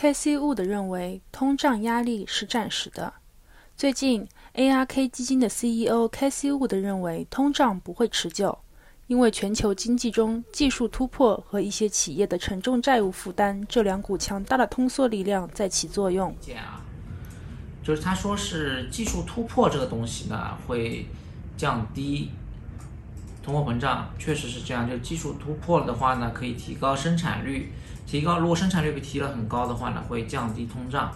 KC Wood 认为，通胀压力是暂时的。最近，ARK 基金的 CEO KC Wood 认为，通胀不会持久，因为全球经济中技术突破和一些企业的沉重债务负担这两股强大的通缩力量在起作用。就是他说是技术突破这个东西呢，会降低通货膨胀，确实是这样。就技术突破了的话呢，可以提高生产率，提高如果生产率被提了很高的话呢，会降低通胀。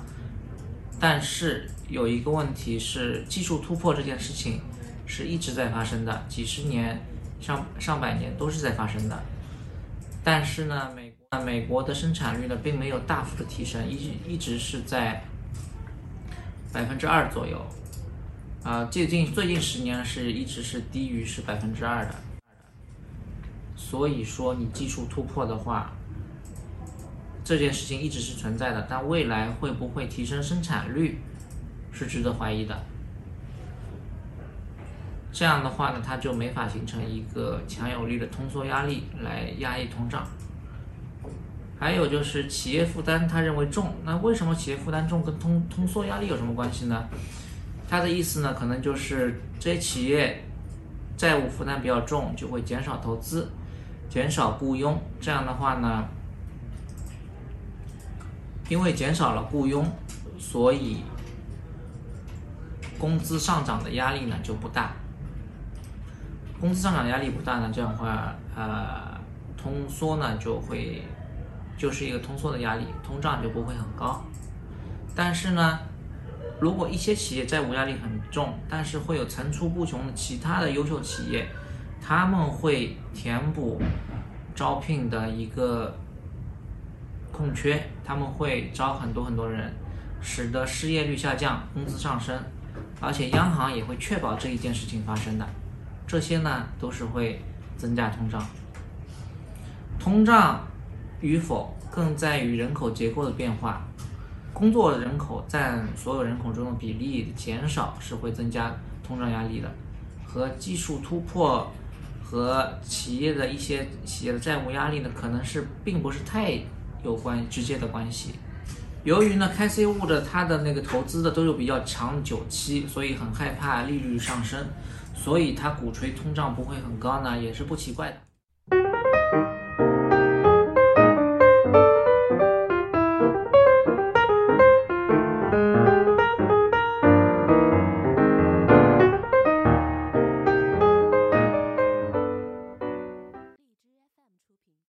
但是有一个问题是，技术突破这件事情是一直在发生的，几十年、上上百年都是在发生的。但是呢，美国美国的生产率呢，并没有大幅的提升，一一直是在百分之二左右。啊，最近最近十年是一直是低于是百分之二的。所以说，你技术突破的话。这件事情一直是存在的，但未来会不会提升生产率，是值得怀疑的。这样的话呢，它就没法形成一个强有力的通缩压力来压抑通胀。还有就是企业负担，他认为重，那为什么企业负担重跟通通缩压力有什么关系呢？他的意思呢，可能就是这些企业债务负担比较重，就会减少投资，减少雇佣，这样的话呢。因为减少了雇佣，所以工资上涨的压力呢就不大。工资上涨压力不大呢，这样的话，呃，通缩呢就会就是一个通缩的压力，通胀就不会很高。但是呢，如果一些企业债务压力很重，但是会有层出不穷的其他的优秀企业，他们会填补招聘的一个。空缺，他们会招很多很多人，使得失业率下降，工资上升，而且央行也会确保这一件事情发生的。这些呢，都是会增加通胀。通胀与否，更在于人口结构的变化。工作人口占所有人口中的比例减少，是会增加通胀压力的。和技术突破和企业的一些企业的债务压力呢，可能是并不是太。有关直接的关系。由于呢，开 C 物的它的那个投资的都有比较长久期，所以很害怕利率上升，所以它鼓吹通胀不会很高呢，也是不奇怪的。